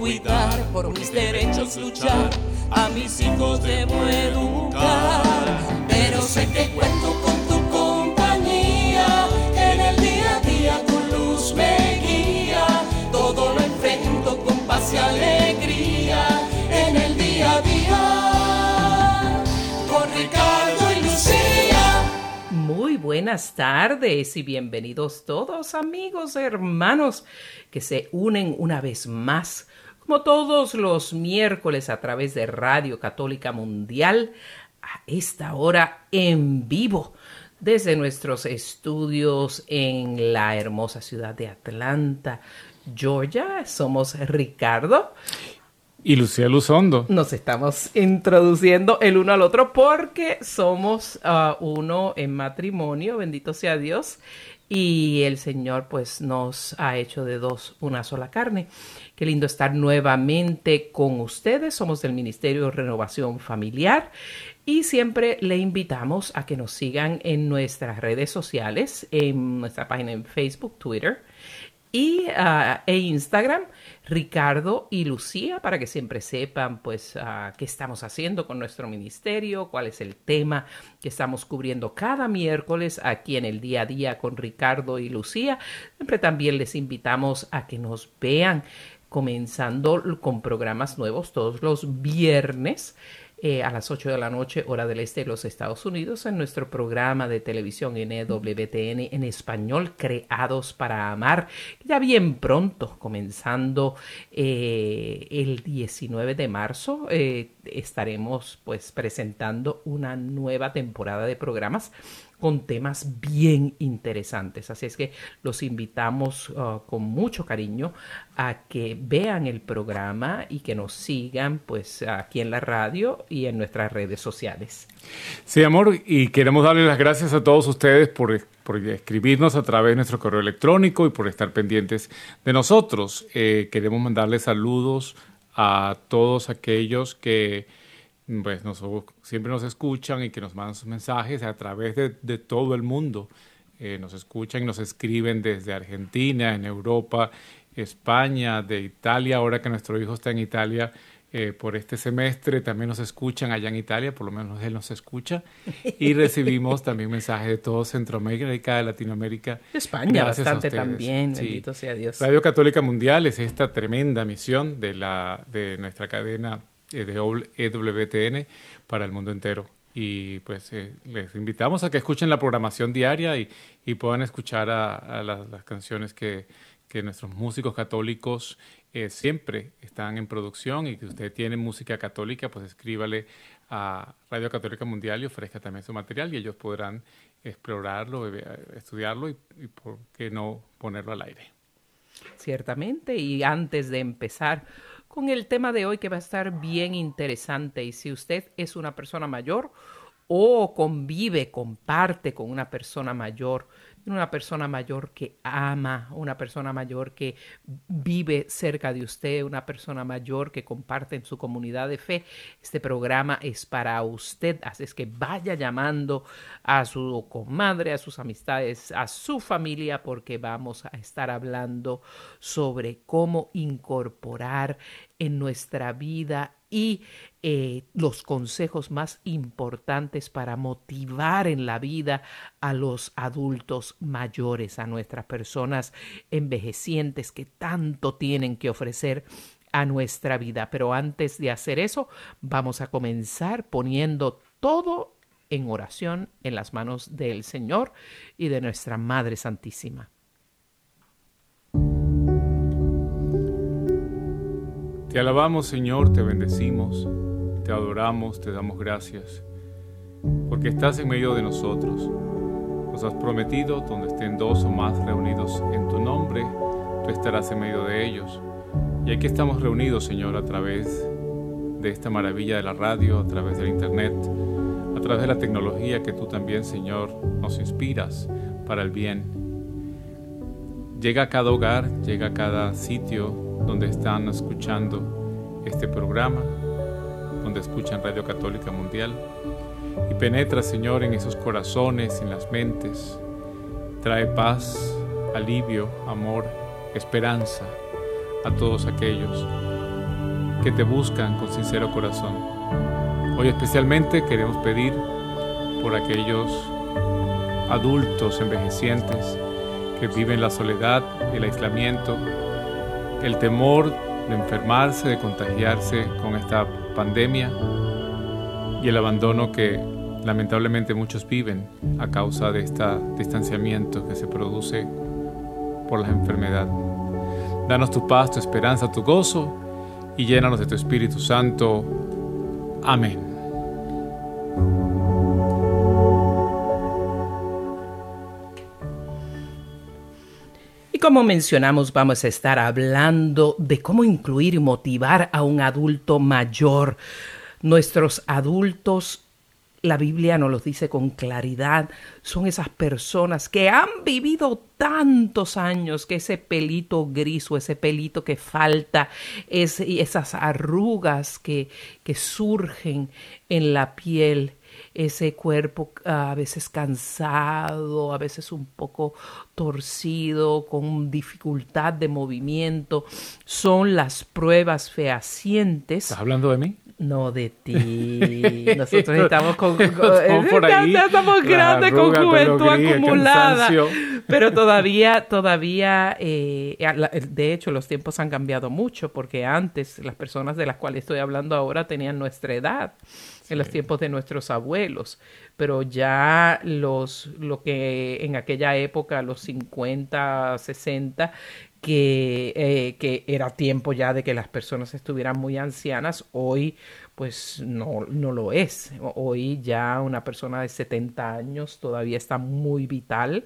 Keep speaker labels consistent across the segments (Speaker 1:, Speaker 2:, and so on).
Speaker 1: cuidar, por mis derechos luchar, a mis hijos debo educar. Pero sé que cuento con tu compañía, en el día a día tu luz me guía, todo lo enfrento con paz y alegría, en el día a día, con Ricardo y Lucía.
Speaker 2: Muy buenas tardes y bienvenidos todos amigos, hermanos que se unen una vez más, como todos los miércoles a través de Radio Católica Mundial, a esta hora en vivo desde nuestros estudios en la hermosa ciudad de Atlanta, Georgia. Somos Ricardo.
Speaker 3: Y Lucía Luzondo.
Speaker 2: Nos estamos introduciendo el uno al otro porque somos uh, uno en matrimonio, bendito sea Dios, y el Señor pues nos ha hecho de dos una sola carne. Qué lindo estar nuevamente con ustedes. Somos del Ministerio de Renovación Familiar y siempre le invitamos a que nos sigan en nuestras redes sociales, en nuestra página en Facebook, Twitter y uh, e Instagram Ricardo y Lucía para que siempre sepan pues uh, qué estamos haciendo con nuestro ministerio, cuál es el tema que estamos cubriendo cada miércoles aquí en el día a día con Ricardo y Lucía. Siempre también les invitamos a que nos vean comenzando con programas nuevos todos los viernes eh, a las 8 de la noche, hora del este de los Estados Unidos, en nuestro programa de televisión NWTN en español, Creados para Amar, ya bien pronto, comenzando eh, el 19 de marzo, eh, estaremos pues presentando una nueva temporada de programas con temas bien interesantes. Así es que los invitamos uh, con mucho cariño a que vean el programa y que nos sigan pues aquí en la radio y en nuestras redes sociales.
Speaker 3: Sí, amor, y queremos darle las gracias a todos ustedes por, por escribirnos a través de nuestro correo electrónico y por estar pendientes de nosotros. Eh, queremos mandarles saludos a todos aquellos que pues nos, siempre nos escuchan y que nos mandan sus mensajes a través de, de todo el mundo. Eh, nos escuchan y nos escriben desde Argentina, en Europa, España, de Italia, ahora que nuestro hijo está en Italia eh, por este semestre, también nos escuchan allá en Italia, por lo menos él nos escucha, y recibimos también mensajes de todo Centroamérica, de Latinoamérica.
Speaker 2: España bastante también, sí. bendito sea Dios.
Speaker 3: Radio Católica Mundial es esta tremenda misión de, la, de nuestra cadena de EWTN para el mundo entero. Y pues eh, les invitamos a que escuchen la programación diaria y, y puedan escuchar a, a las, las, canciones que, que, nuestros músicos católicos eh, siempre están en producción y que usted tiene música católica, pues escríbale a Radio Católica Mundial y ofrezca también su material y ellos podrán explorarlo, estudiarlo y, y por qué no ponerlo al aire.
Speaker 2: Ciertamente, y antes de empezar, con el tema de hoy que va a estar bien interesante. Y si usted es una persona mayor o convive, comparte con una persona mayor, una persona mayor que ama, una persona mayor que vive cerca de usted, una persona mayor que comparte en su comunidad de fe. Este programa es para usted, así es que vaya llamando a su comadre, a sus amistades, a su familia, porque vamos a estar hablando sobre cómo incorporar en nuestra vida y eh, los consejos más importantes para motivar en la vida a los adultos mayores, a nuestras personas envejecientes que tanto tienen que ofrecer a nuestra vida. Pero antes de hacer eso, vamos a comenzar poniendo todo en oración en las manos del Señor y de nuestra Madre Santísima.
Speaker 3: Te alabamos Señor, te bendecimos, te adoramos, te damos gracias, porque estás en medio de nosotros. Nos has prometido, donde estén dos o más reunidos en tu nombre, tú estarás en medio de ellos. Y aquí estamos reunidos, Señor, a través de esta maravilla de la radio, a través del Internet, a través de la tecnología que tú también, Señor, nos inspiras para el bien. Llega a cada hogar, llega a cada sitio donde están escuchando este programa, donde escuchan Radio Católica Mundial, y penetra, Señor, en esos corazones, en las mentes, trae paz, alivio, amor, esperanza a todos aquellos que te buscan con sincero corazón. Hoy especialmente queremos pedir por aquellos adultos envejecientes que viven la soledad, el aislamiento, el temor de enfermarse, de contagiarse con esta pandemia y el abandono que lamentablemente muchos viven a causa de este distanciamiento que se produce por la enfermedad. Danos tu paz, tu esperanza, tu gozo y llénanos de tu Espíritu Santo. Amén.
Speaker 2: Como mencionamos, vamos a estar hablando de cómo incluir y motivar a un adulto mayor. Nuestros adultos la Biblia nos lo dice con claridad, son esas personas que han vivido tantos años que ese pelito gris o ese pelito que falta, es, esas arrugas que, que surgen en la piel, ese cuerpo a veces cansado, a veces un poco torcido, con dificultad de movimiento, son las pruebas fehacientes.
Speaker 3: ¿Estás hablando de mí?
Speaker 2: No de ti. Nosotros estamos con, ya, estamos grandes con juventud acumulada. Pero todavía, todavía, eh, de hecho, los tiempos han cambiado mucho porque antes las personas de las cuales estoy hablando ahora tenían nuestra edad en los tiempos de nuestros abuelos, pero ya los, lo que en aquella época, los 50, 60, que, eh, que era tiempo ya de que las personas estuvieran muy ancianas, hoy pues no, no lo es. Hoy ya una persona de 70 años todavía está muy vital.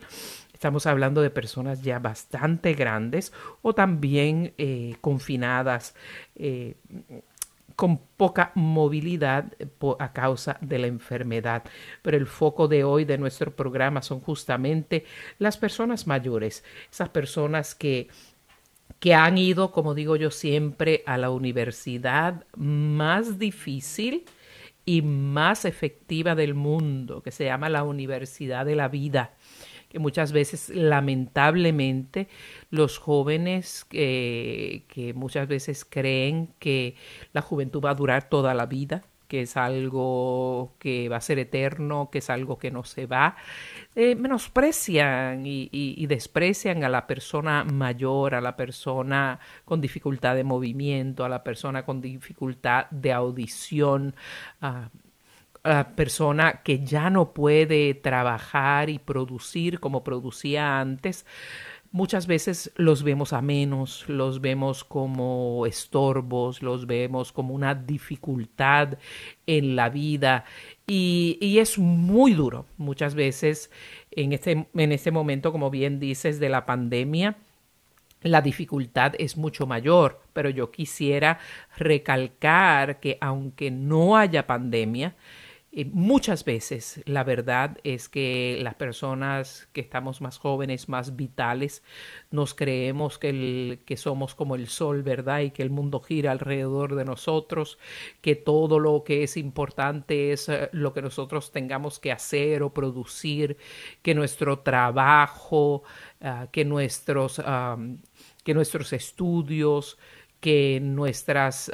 Speaker 2: Estamos hablando de personas ya bastante grandes o también eh, confinadas. Eh, con poca movilidad a causa de la enfermedad. Pero el foco de hoy de nuestro programa son justamente las personas mayores, esas personas que que han ido, como digo yo siempre, a la universidad más difícil y más efectiva del mundo, que se llama la Universidad de la Vida, muchas veces lamentablemente los jóvenes que, muchas veces creen que la juventud va a durar toda la vida, que es algo que va a ser eterno, que es algo que no se va, eh, menosprecian y, desprecian a la persona mayor, a la persona con dificultad de movimiento, a la persona con dificultad de audición, a la persona que ya no puede trabajar y producir como producía antes muchas veces los vemos a menos, los vemos como estorbos, los vemos como una dificultad en la vida y, es muy duro muchas veces en este, en este momento, como bien dices, de la pandemia. La dificultad es mucho mayor, pero yo quisiera recalcar que aunque no haya pandemia, muchas veces la verdad es que las personas que estamos más jóvenes, más vitales, nos creemos que, que somos como el sol, ¿verdad? Y que el mundo gira alrededor de nosotros, que todo lo que es importante es eh, lo que nosotros tengamos que hacer o producir, que nuestro trabajo, ah, que, nuestros, que nuestros estudios, que nuestras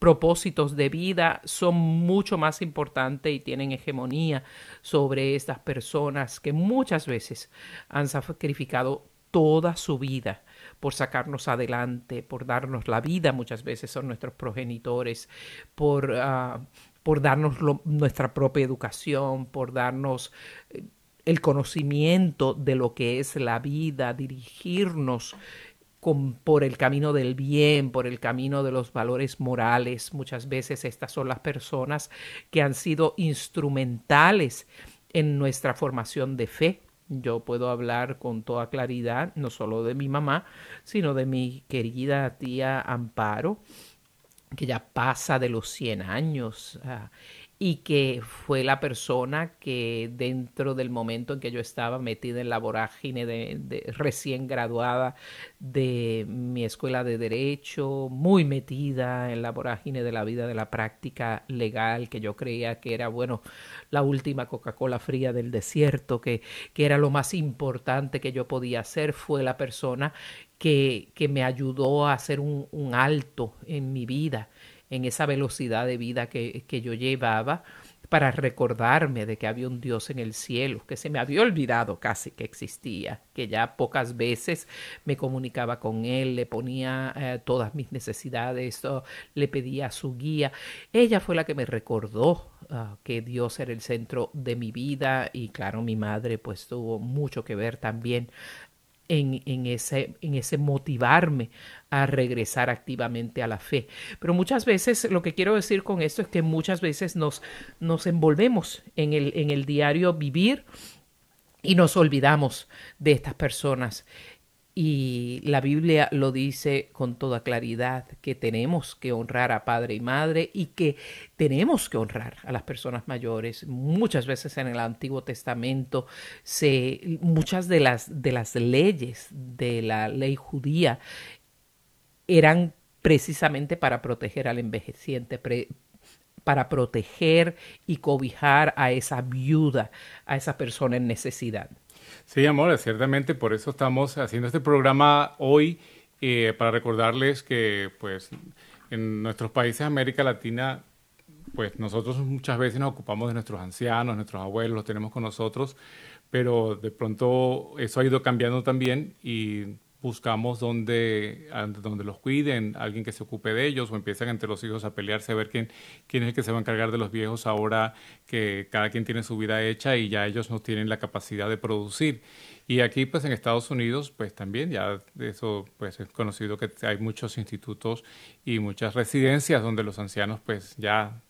Speaker 2: propósitos de vida son mucho más importantes y tienen hegemonía sobre estas personas que muchas veces han sacrificado toda su vida por sacarnos adelante, por darnos la vida, muchas veces son nuestros progenitores, por, ah, por darnos nuestra propia educación, por darnos eh, el conocimiento de lo que es la vida, dirigirnos por el camino del bien, por el camino de los valores morales. Muchas veces estas son las personas que han sido instrumentales en nuestra formación de fe, Yo puedo hablar con toda claridad, no solo de mi mamá, sino de mi querida tía Amparo, que ya pasa de los 100 años. Ah, y que fue la persona que dentro del momento en que yo estaba metida en la vorágine de, recién graduada de mi escuela de derecho, muy metida en la vorágine de la vida de la práctica legal, que yo creía que era, bueno, la última Coca-Cola fría del desierto, que, que era lo más importante que yo podía hacer, fue la persona que, que me ayudó a hacer un, un alto en mi vida en esa velocidad de vida que, que yo llevaba para recordarme de que había un Dios en el cielo, que se me había olvidado casi que existía, que ya pocas veces me comunicaba con Él, le ponía eh, todas mis necesidades, le pedía su guía. Ella fue la que me recordó ah, que Dios era el centro de mi vida y claro, mi madre pues tuvo mucho que ver también en, ese, en ese motivarme a regresar activamente a la fe. Pero muchas veces, lo que quiero decir con esto es que muchas veces nos, nos envolvemos en el, en el diario vivir y nos olvidamos de estas personas y la Biblia lo dice con toda claridad, que tenemos que honrar a padre y madre y que tenemos que honrar a las personas mayores. Muchas veces en el Antiguo Testamento se, muchas de las, de las leyes de la ley judía eran precisamente para proteger al envejeciente, para proteger y cobijar a esa viuda, a esa persona en necesidad.
Speaker 3: Sí, amor, ciertamente por eso estamos haciendo este programa hoy eh, para recordarles que pues en nuestros países de América Latina pues nosotros muchas veces nos ocupamos de nuestros ancianos, nuestros abuelos, los tenemos con nosotros, pero de pronto eso ha ido cambiando también y buscamos donde, donde los cuiden, alguien que se ocupe de ellos, o empiezan entre los hijos a pelearse a ver quién, quién es el que se va a encargar de los viejos ahora que cada quien tiene su vida hecha y ya ellos no tienen la capacidad de producir. Y aquí, pues en Estados Unidos, pues también ya eso, pues es conocido que hay muchos institutos y muchas residencias donde los ancianos, pues ya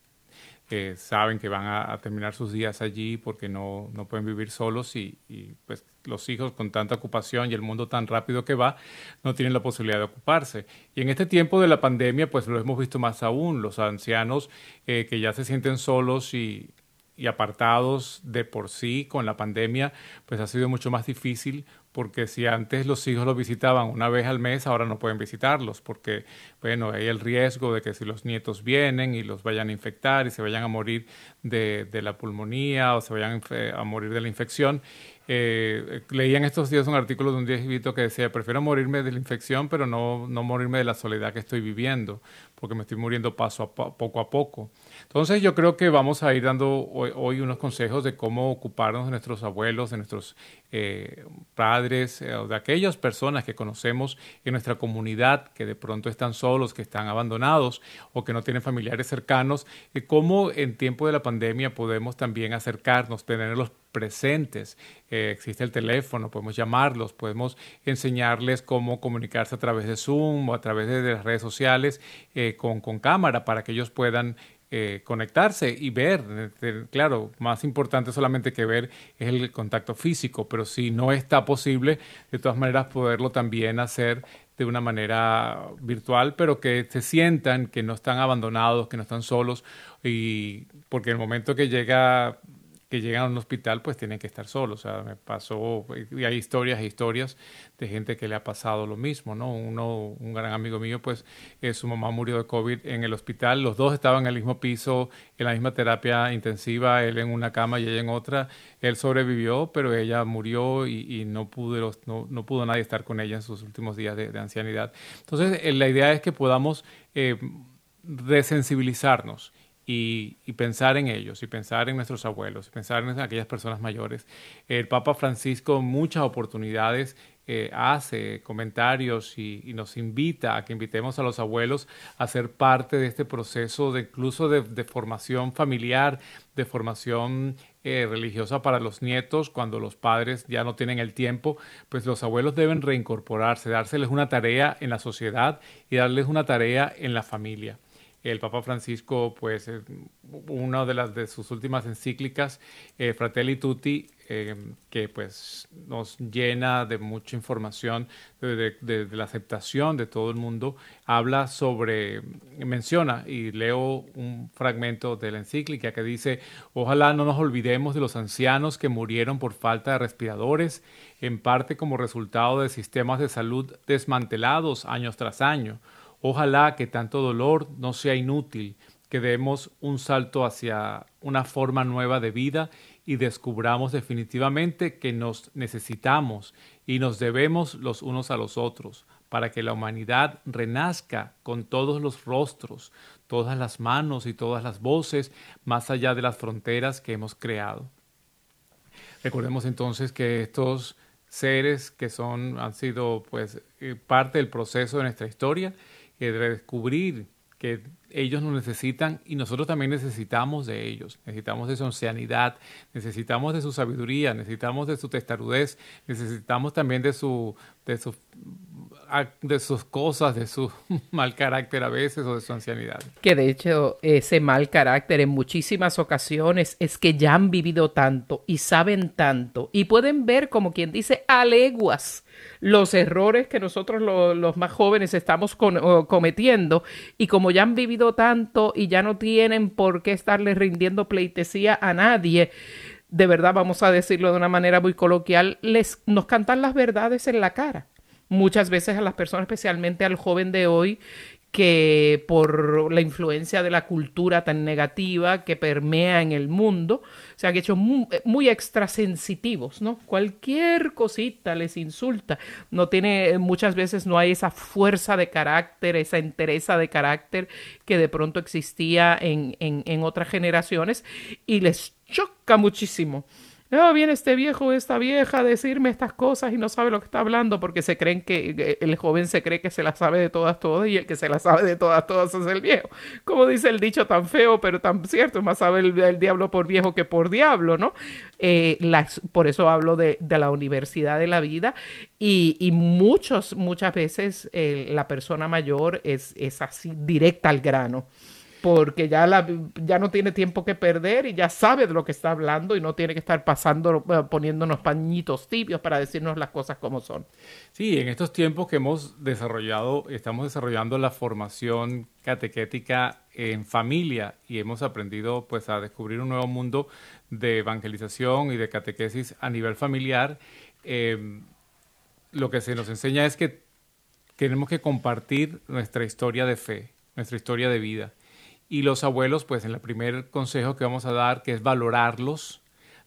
Speaker 3: eh, saben que van a, terminar sus días allí porque no, no pueden vivir solos y, y, pues los hijos con tanta ocupación y el mundo tan rápido que va no tienen la posibilidad de ocuparse. Y en este tiempo de la pandemia pues lo hemos visto más aún, los ancianos eh, que ya se sienten solos y, y apartados de por sí con la pandemia pues ha sido mucho más difícil porque si antes los hijos los visitaban una vez al mes, ahora no pueden visitarlos, porque, bueno, hay el riesgo de que si los nietos vienen y los vayan a infectar y se vayan a morir de, de la pulmonía o se vayan a morir de la infección. Eh, leía en estos días un artículo de un viejito que decía, prefiero morirme de la infección, pero no, no morirme de la soledad que estoy viviendo, porque me estoy muriendo paso a poco a poco. Entonces yo creo que vamos a ir dando hoy, unos consejos de cómo ocuparnos de nuestros abuelos, de nuestros eh, padres, eh, de aquellas personas que conocemos en nuestra comunidad que de pronto están solos, que están abandonados o que no tienen familiares cercanos, y cómo en tiempo de la pandemia podemos también acercarnos, tenerlos presentes. Eh, existe el teléfono, podemos llamarlos, podemos enseñarles cómo comunicarse a través de Zoom o a través de, las redes sociales con, con cámara para que ellos puedan eh, conectarse y ver. Eh, claro, más importante solamente que ver es el contacto físico, pero si no está posible, de todas maneras poderlo también hacer de una manera virtual, pero que se sientan que no están abandonados, que no están solos, y porque el momento que llega que llegan a un hospital pues tienen que estar solos. O sea, me pasó, y hay historias e historias de gente que le ha pasado lo mismo, ¿no? Uno, un gran amigo mío, pues eh, su mamá murió de COVID en el hospital, los dos estaban en el mismo piso, en la misma terapia intensiva, él en una cama y ella en otra. Él sobrevivió, pero ella murió y, no, pudo, no, no, pudo nadie estar con ella en sus últimos días de, ancianidad. Entonces, eh, la idea es que podamos eh, desensibilizarnos y, pensar en ellos, y pensar en nuestros abuelos, y pensar en aquellas personas mayores. El Papa Francisco muchas oportunidades eh, hace comentarios y, nos invita a que invitemos a los abuelos a ser parte de este proceso de incluso de, formación familiar, de formación eh, religiosa para los nietos cuando los padres ya no tienen el tiempo, pues los abuelos deben reincorporarse, dárseles una tarea en la sociedad y darles una tarea en la familia. El Papa Francisco, pues, eh, una de las de sus últimas encíclicas, eh, Fratelli Tutti, eh, que pues nos llena de mucha información de, la aceptación de todo el mundo, habla sobre, menciona, y leo un fragmento de la encíclica que dice, ojalá no nos olvidemos de los ancianos que murieron por falta de respiradores, en parte como resultado de sistemas de salud desmantelados años tras año Ojalá que tanto dolor no sea inútil, que demos un salto hacia una forma nueva de vida y descubramos definitivamente que nos necesitamos y nos debemos los unos a los otros para que la humanidad renazca con todos los rostros, todas las manos y todas las voces más allá de las fronteras que hemos creado. Recordemos entonces que estos seres que son han sido pues eh, parte del proceso de nuestra historia que descubrir que ellos nos necesitan y nosotros también necesitamos de ellos. Necesitamos de su ancianidad, necesitamos de su sabiduría, necesitamos de su testarudez, necesitamos también de su, de su de sus cosas, de su mal carácter a veces o de su ancianidad.
Speaker 2: Que de hecho ese mal carácter en muchísimas ocasiones es que ya han vivido tanto y saben tanto y pueden ver como quien dice a leguas los errores que nosotros los más jóvenes estamos cometiendo y como ya han vivido tanto y ya no tienen por qué estarle rindiendo pleitesía a nadie, de verdad vamos a decirlo de una manera muy coloquial, les nos cantan las verdades en la cara muchas veces a las personas, especialmente al joven de hoy, que por la influencia de la cultura tan negativa que permea en el mundo, se han hecho muy, muy, extrasensitivos, ¿no? Cualquier cosita les insulta. No tiene, muchas veces no hay esa fuerza de carácter, esa entereza de carácter que de pronto existía en, en, en otras generaciones y les choca muchísimo no, viene este viejo esta vieja a decirme estas cosas y no sabe lo que está hablando porque se creen que el joven se cree que se la sabe de todas, todas y el que se la sabe de todas, todas es el viejo. Como dice el dicho tan feo, pero tan cierto, más sabe el, diablo por viejo que por diablo, ¿no? Eh, por eso hablo de, la universidad de la vida y, muchos, muchas veces eh, la persona mayor es así directa al grano porque ya, la, ya no tiene tiempo que perder y ya sabe de lo que está hablando y no tiene que estar pasando, eh, poniéndonos pañitos tibios para decirnos las cosas como son.
Speaker 3: Sí, en estos tiempos que hemos desarrollado, estamos desarrollando la formación catequética en familia y hemos aprendido pues a descubrir un nuevo mundo de evangelización y de catequesis a nivel familiar. Em, lo que se nos enseña es que tenemos que compartir nuestra historia de fe, nuestra historia de vida y los abuelos, pues en el primer consejo que vamos a dar, que es valorarlos,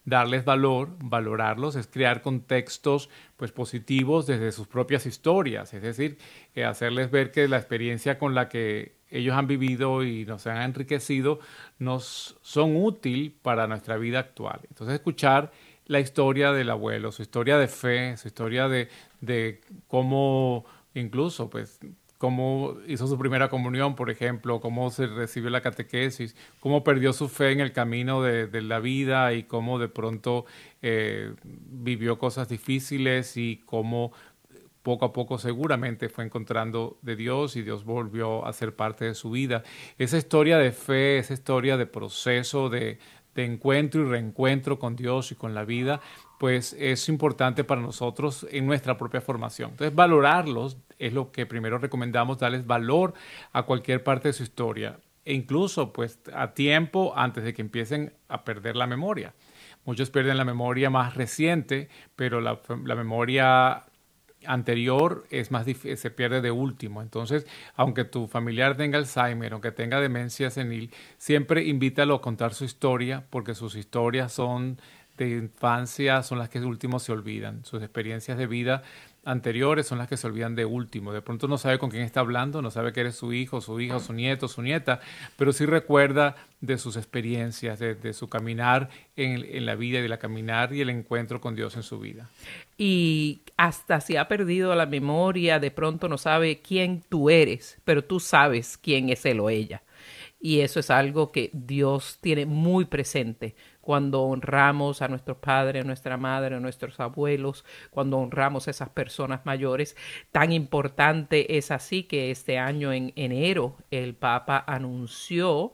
Speaker 3: darles valor, valorarlos, es crear contextos pues positivos desde sus propias historias, es decir, eh, hacerles ver que la experiencia con la que ellos han vivido y nos han enriquecido nos son útil para nuestra vida actual. Entonces escuchar la historia del abuelo, su historia de fe, su historia de, de cómo incluso pues cómo hizo su primera comunión, por ejemplo, cómo se recibió la catequesis, cómo perdió su fe en el camino de, la vida y cómo de pronto eh, vivió cosas difíciles y cómo poco a poco seguramente fue encontrando de Dios y Dios volvió a ser parte de su vida. Esa historia de fe, esa historia de proceso, de, de encuentro y reencuentro con Dios y con la vida, pues es importante para nosotros en nuestra propia formación. Entonces, valorarlos es lo que primero recomendamos, darles valor a cualquier parte de su historia e incluso pues a tiempo antes de que empiecen a perder la memoria. Muchos pierden la memoria más reciente, pero la, la memoria anterior es más se pierde de último. Entonces, aunque tu familiar tenga Alzheimer, aunque tenga demencia senil, siempre invítalo a contar su historia, porque sus historias son de infancia son las que último se olvidan. Sus experiencias de vida anteriores son las que se olvidan de último. De pronto no sabe con quién está hablando, no sabe que eres su hijo, su hija, su nieto, su nieta, pero sí recuerda de sus experiencias, de, su caminar en, en, la vida de la caminar y el encuentro con Dios en su vida.
Speaker 2: Y hasta si ha perdido la memoria, de pronto no sabe quién tú eres, pero tú sabes quién es él o ella. Y eso es algo que Dios tiene muy presente cuando honramos a nuestros padres, a nuestra madre, a nuestros abuelos, cuando honramos a esas personas mayores. Tan importante es así que este año en enero el Papa anunció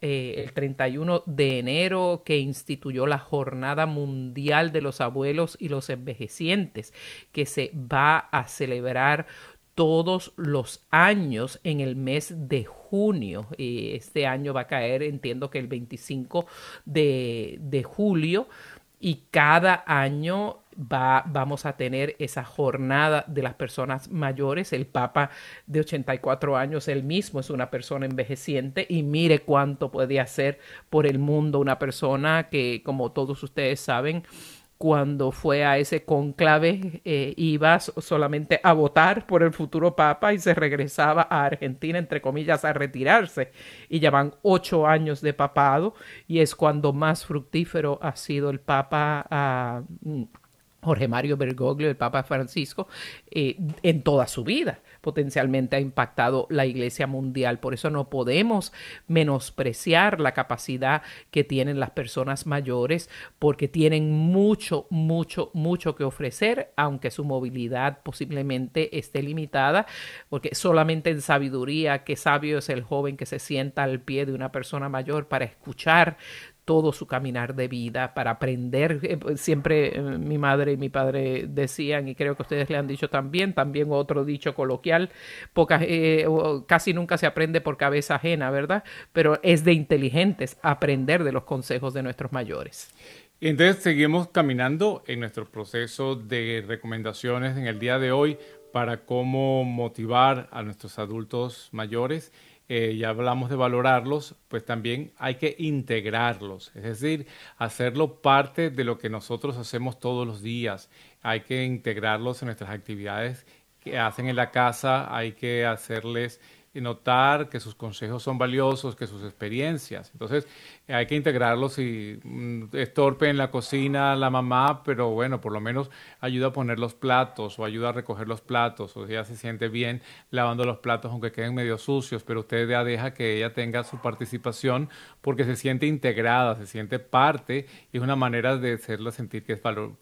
Speaker 2: eh, el 31 de enero que instituyó la Jornada Mundial de los Abuelos y los Envejecientes, que se va a celebrar todos los años en el mes de junio. Y este año va a caer, entiendo que el 25 de, de julio. Y cada año va, vamos a tener esa jornada de las personas mayores. El Papa de 84 años, él mismo es una persona envejeciente y mire cuánto puede hacer por el mundo una persona que, como todos ustedes saben, cuando fue a ese conclave eh, iba solamente a votar por el futuro papa y se regresaba a Argentina, entre comillas, a retirarse. Y ya van ocho años de papado y es cuando más fructífero ha sido el papa ah, Jorge Mario Bergoglio, el Papa Francisco, eh, en toda su vida potencialmente ha impactado la Iglesia mundial. Por eso no podemos menospreciar la capacidad que tienen las personas mayores, porque tienen mucho, mucho, mucho que ofrecer, aunque su movilidad posiblemente esté limitada, porque solamente en sabiduría, qué sabio es el joven que se sienta al pie de una persona mayor para escuchar todo su caminar de vida, para aprender. Eh, pues, siempre eh, mi madre y mi padre decían, y creo que ustedes le han dicho también, también otro dicho coloquial, eh, casi nunca se aprende por cabeza ajena, ¿verdad? Pero es de inteligentes aprender de los consejos de nuestros mayores.
Speaker 3: Entonces seguimos caminando en nuestro proceso de recomendaciones en el día de hoy para cómo motivar a nuestros adultos mayores eh, ya hablamos de valorarlos, pues también hay que integrarlos, es decir, hacerlo parte de lo que nosotros hacemos todos los días. Hay que integrarlos en nuestras actividades que hacen en la casa, hay que hacerles notar que sus consejos son valiosos, que sus experiencias. Entonces, hay que integrarlos y mm, es torpe en la cocina la mamá, pero bueno, por lo menos ayuda a poner los platos o ayuda a recoger los platos o ella se siente bien lavando los platos aunque queden medio sucios, pero usted ya deja que ella tenga su participación porque se siente integrada, se siente parte y es una manera de hacerla sentir que, es valor,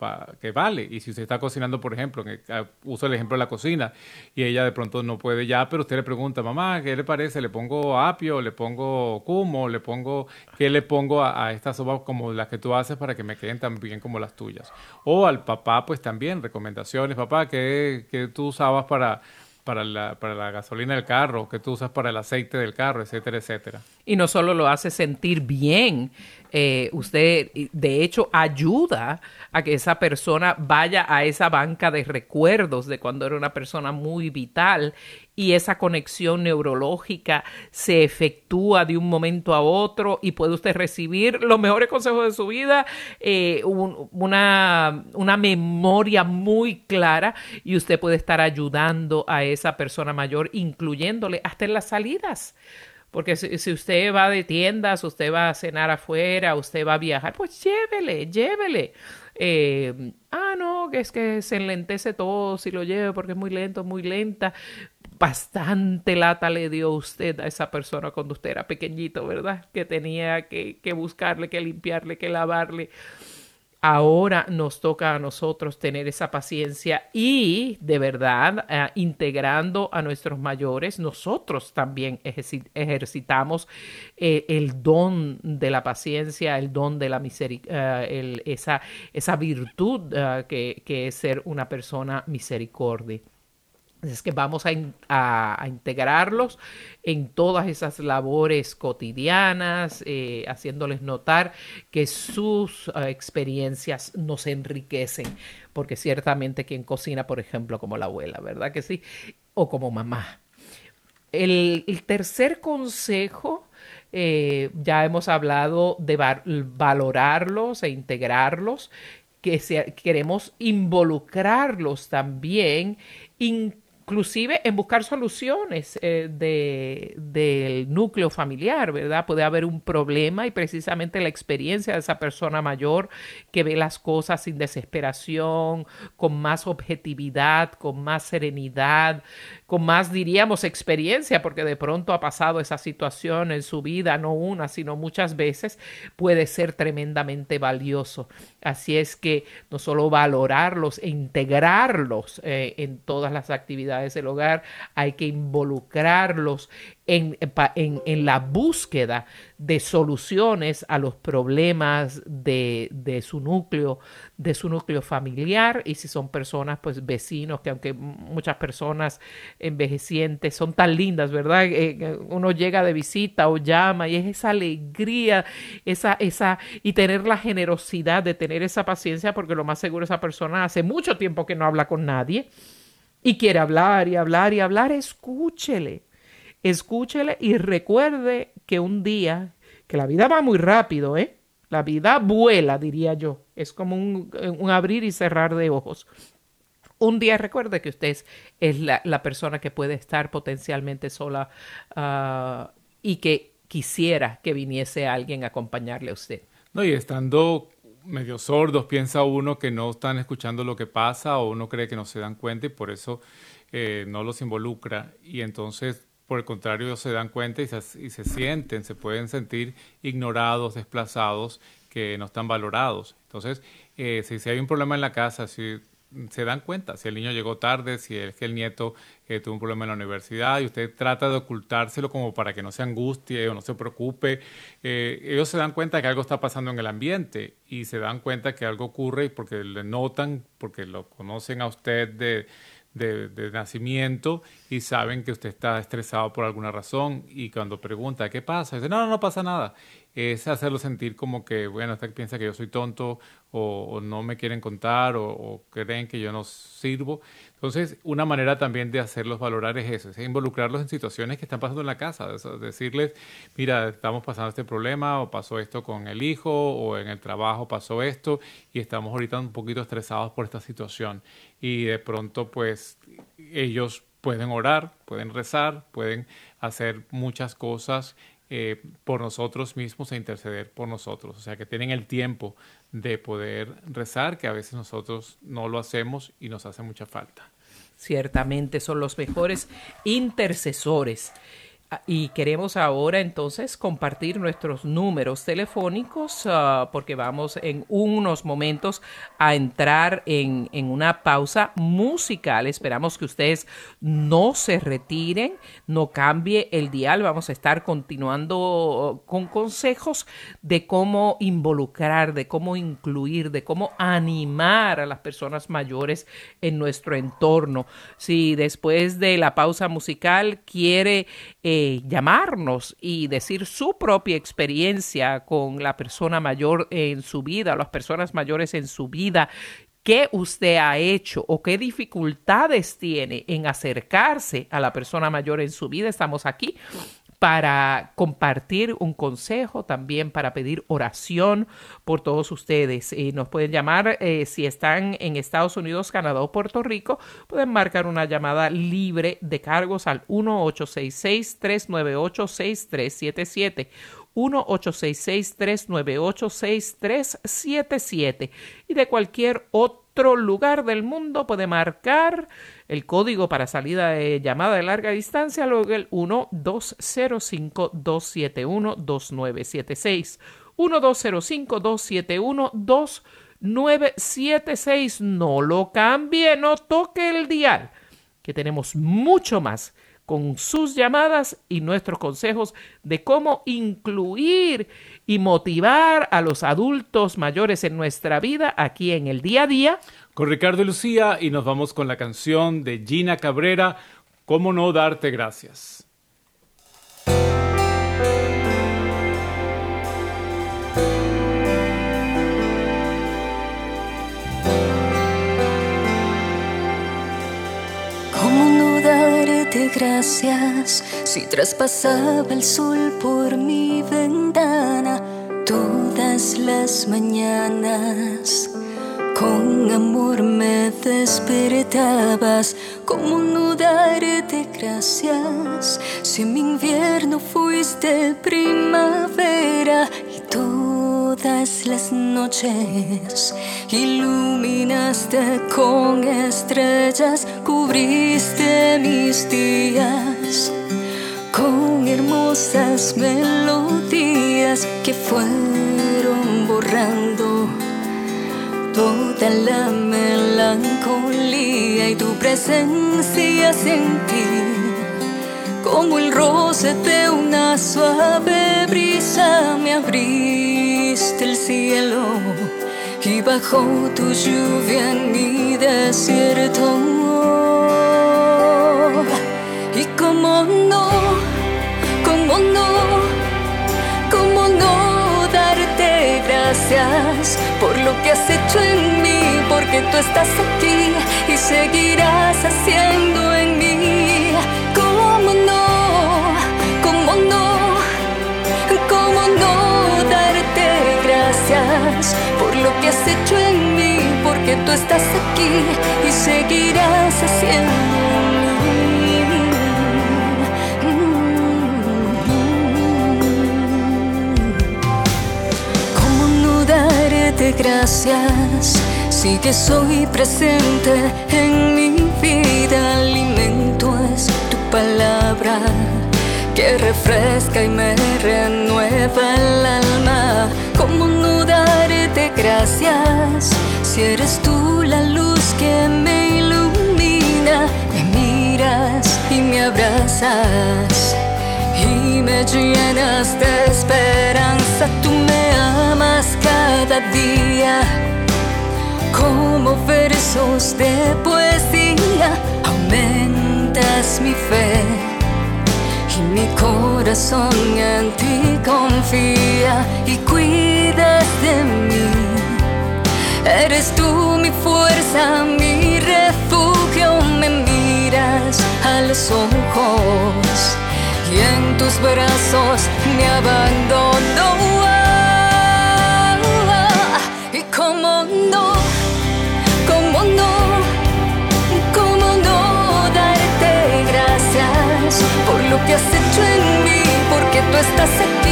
Speaker 3: que vale. Y si usted está cocinando, por ejemplo, ah, uso el ejemplo de la cocina y ella de pronto no puede ya, pero usted le pregunta, mamá, ¿qué le parece? ¿Le pongo apio? ¿Le pongo cumo? ¿Le pongo qué le pongo a, estas sopas como las que tú haces para que me queden tan bien como las tuyas. O al papá, pues también, recomendaciones, papá, ¿qué, qué tú usabas para, para la, para la gasolina del carro, que tú usas para el aceite del carro, etcétera, etcétera.
Speaker 2: Y no solo lo hace sentir bien, eh, usted de hecho ayuda a que esa persona vaya a esa banca de recuerdos de cuando era una persona muy vital y esa conexión neurológica se efectúa de un momento a otro y puede usted recibir los mejores consejos de su vida, eh, una, una memoria muy clara y usted puede estar ayudando a esa persona mayor, incluyéndole hasta en las salidas. Porque si, usted va de tiendas, usted va a cenar afuera, usted va a viajar, pues llévele, llévele. Eh, ah, no, que es que se enlentece todo si lo lleve porque es muy lento, muy lenta. Bastante lata le dio usted a esa persona cuando usted era pequeñito, ¿verdad? Que tenía que, buscarle, que limpiarle, que lavarle. Ahora nos toca a nosotros tener esa paciencia y de verdad eh, integrando a nuestros mayores, nosotros también ejercitamos eh, el don de la paciencia, el don de la misericordia, eh, esa, virtud que, que es ser una persona misericordia. Es que vamos a, integrarlos en todas esas labores cotidianas, eh, haciéndoles notar que sus eh, experiencias nos enriquecen, porque ciertamente quien cocina, por ejemplo, como la abuela, ¿verdad que sí? O como mamá. El, tercer consejo, eh, ya hemos hablado de valorarlos e integrarlos, que queremos involucrarlos también inclusive en buscar soluciones eh, de, del núcleo familiar, ¿verdad? Puede haber un problema y precisamente la experiencia de esa persona mayor que ve las cosas sin desesperación, con más objetividad, con más serenidad, con más, diríamos, experiencia, porque de pronto ha pasado esa situación en su vida, no una, sino muchas veces, puede ser tremendamente valioso. Así es que no solo valorarlos e integrarlos eh, en todas las actividades del hogar, hay que involucrarlos en, en, la búsqueda de soluciones a los problemas de, de, su núcleo, de su núcleo familiar, y si son personas, pues vecinos, que aunque muchas personas envejecientes son tan lindas, ¿verdad? Eh, eh, uno llega de visita o llama y es esa alegría, esa, esa, y tener la generosidad de tener esa paciencia, porque lo más seguro esa persona hace mucho tiempo que no habla con nadie y quiere hablar y hablar y hablar, escúchele escúchele y recuerde que un día, que la vida va muy rápido, ¿eh? La vida vuela, diría yo. Es como un, abrir y cerrar de ojos. Un día recuerde que usted es la, persona que puede estar potencialmente sola ah, y que quisiera que viniese alguien a acompañarle a usted.
Speaker 3: No, y estando medio sordos, piensa uno que no están escuchando lo que pasa o uno cree que no se dan cuenta y por eso eh, no los involucra. Y entonces por el contrario, se dan cuenta y se, sienten, se pueden sentir ignorados, desplazados, que no están valorados. Entonces, eh, si, hay un problema en la casa, si se dan cuenta, si el niño llegó tarde, si es que el nieto eh, tuvo un problema en la universidad y usted trata de ocultárselo como para que no se angustie o no se preocupe, eh, ellos se dan cuenta que algo está pasando en el ambiente y se dan cuenta que algo ocurre porque le notan, porque lo conocen a usted de de, nacimiento y saben que usted está estresado por alguna razón y cuando pregunta qué pasa, dice, no, no, no pasa nada. Es hacerlo sentir como que, bueno, usted piensa que yo soy tonto o, no me quieren contar o, creen que yo no sirvo. Entonces, una manera también de hacerlos valorar es eso, es involucrarlos en situaciones que están pasando en la casa, decirles, mira, estamos pasando este problema o pasó esto con el hijo o en el trabajo pasó esto y estamos ahorita un poquito estresados por esta situación y de pronto pues ellos pueden orar, pueden rezar, pueden hacer muchas cosas eh, por nosotros mismos e interceder por nosotros. O sea que tienen el tiempo de poder rezar, que a veces nosotros no lo hacemos y nos hace mucha falta.
Speaker 2: Ciertamente son los mejores intercesores. Ah, y queremos ahora entonces compartir nuestros números telefónicos ah, porque vamos en unos momentos a entrar en, en, una pausa musical. Esperamos que ustedes no se retiren, no cambie el dial. Vamos a estar continuando con consejos de cómo involucrar, de cómo incluir, de cómo animar a las personas mayores en nuestro entorno. Si después de la pausa musical quiere... Eh, llamarnos y decir su propia experiencia con la persona mayor en su vida, las personas mayores en su vida, qué usted ha hecho o qué dificultades tiene en acercarse a la persona mayor en su vida. Estamos aquí para compartir un consejo, también para pedir oración por todos ustedes. Y nos pueden llamar eh, si están en Estados Unidos, Canadá o Puerto Rico, pueden marcar una llamada libre de cargos al 1-866-398-6377. 1-866-398-6377 y de cualquier otro lugar del mundo puede marcar el código para salida de llamada de larga distancia, luego el 1-205-271-2976. 1-205-271-2976. No lo cambie, no toque el dial, que tenemos mucho más con sus llamadas y nuestros consejos de cómo incluir y motivar a los adultos mayores en nuestra vida aquí en el día a día
Speaker 3: con Ricardo y Lucía y nos vamos con la canción de Gina Cabrera, ¿Cómo no darte gracias?
Speaker 4: Gracias si traspasaba el sol por mi ventana todas las mañanas? con amor me despertabas, como no darte gracias? Si mi invierno fuiste primavera y todas las noches. Iluminaste con estrellas, cubriste mis días con hermosas melodías que fueron borrando toda la melancolía y tu presencia sentí como el roce de una suave brisa me abriste el cielo y bajó tu lluvia en mi desierto. Y como no como no como no darte gracias por lo que has hecho en mí, porque tú estás aquí y seguirás haciendo estás aquí y seguirás haciendo en mí. gracias si que soy presente en mi vida. Alimento es tu palabra que refresca y me renueva el alma. ¿Cómo no darte gracias si eres tú la luz que me ilumina? Me miras y me abrazas y me llenas de esperanza. Tú me amas cada día como versos de poesía. Aumentas mi fe y mi corazón en ti confía y cuidas de mí. Eres tú mi fuerza, mi refugio, me miras a los ojos y en tus brazos me abandono. Y cómo no, cómo no, cómo no darte gracias por lo que has hecho en mí, porque tú estás aquí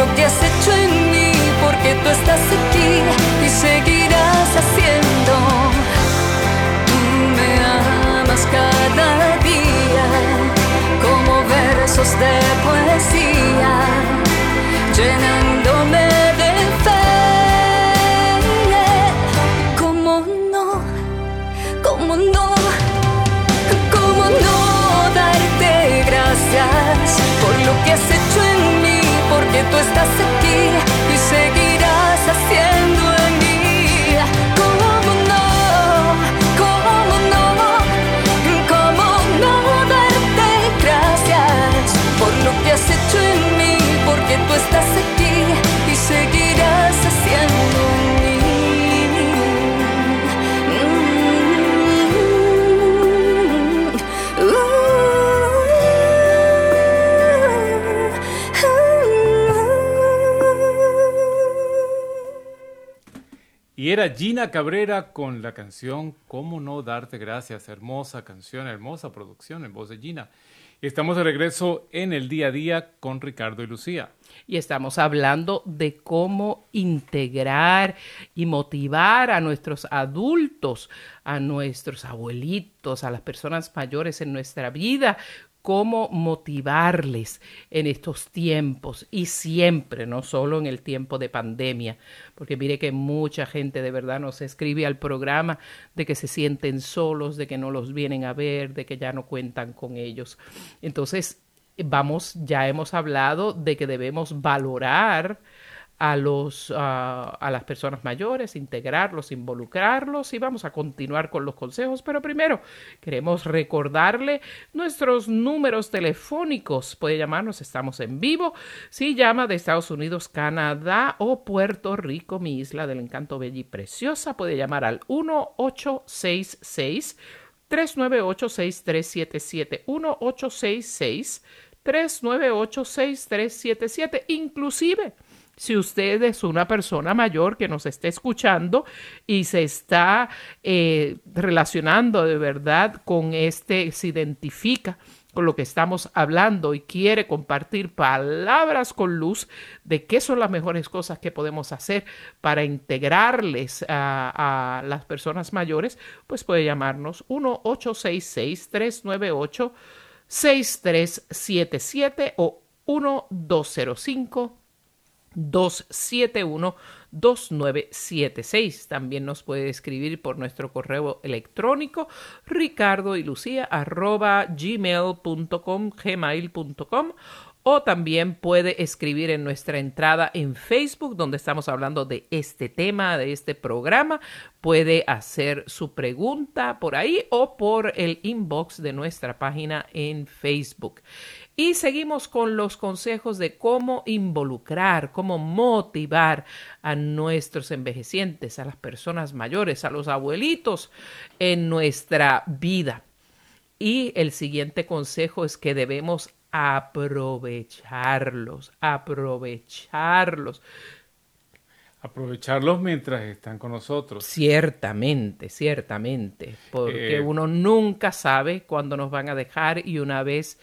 Speaker 4: lo que has hecho en mí, porque tú estás aquí y seguirás haciendo. Tú me amas cada día, como versos de poesía, Porque tú
Speaker 3: Era Gina Cabrera con la canción Cómo no darte gracias. Hermosa canción, hermosa producción en voz de Gina. Estamos de regreso en el día a día con Ricardo y Lucía.
Speaker 2: Y estamos hablando de cómo integrar y motivar a nuestros adultos, a nuestros abuelitos, a las personas mayores en nuestra vida, cómo motivarles en estos tiempos y siempre, no solo en el tiempo de pandemia, porque mire que mucha gente de verdad nos escribe al programa de que se sienten solos, de que no los vienen a ver, de que ya no cuentan con ellos. Entonces, vamos, ya hemos hablado de que debemos valorar a, los, uh, a las personas mayores, integrarlos, involucrarlos y vamos a continuar con los consejos. Pero primero queremos recordarle nuestros números telefónicos. Puede llamarnos, estamos en vivo. Si llama de Estados Unidos, Canadá o Puerto Rico, mi isla del encanto bella y preciosa, puede llamar al 1866 398-6377, 1866-398-6377, inclusive si usted es una persona mayor que nos esté escuchando y se está eh, relacionando de verdad con este, se identifica con lo que estamos hablando y quiere compartir palabras con luz de qué son las mejores cosas que podemos hacer para integrarles a, a las personas mayores, pues puede llamarnos 1-866-398-6377 o 1205 271 2976. También nos puede escribir por nuestro correo electrónico ricardo y lucía arroba gmail.com gmail.com o también puede escribir en nuestra entrada en Facebook donde estamos hablando de este tema, de este programa. Puede hacer su pregunta por ahí o por el inbox de nuestra página en Facebook. Y seguimos con los consejos de cómo involucrar, cómo motivar a nuestros envejecientes, a las personas mayores, a los abuelitos en nuestra vida. Y el siguiente consejo es que debemos aprovecharlos, aprovecharlos.
Speaker 3: Aprovecharlos mientras están con nosotros.
Speaker 2: Ciertamente, ciertamente, porque
Speaker 3: Eh,
Speaker 2: uno nunca sabe cuándo nos van a dejar y una vez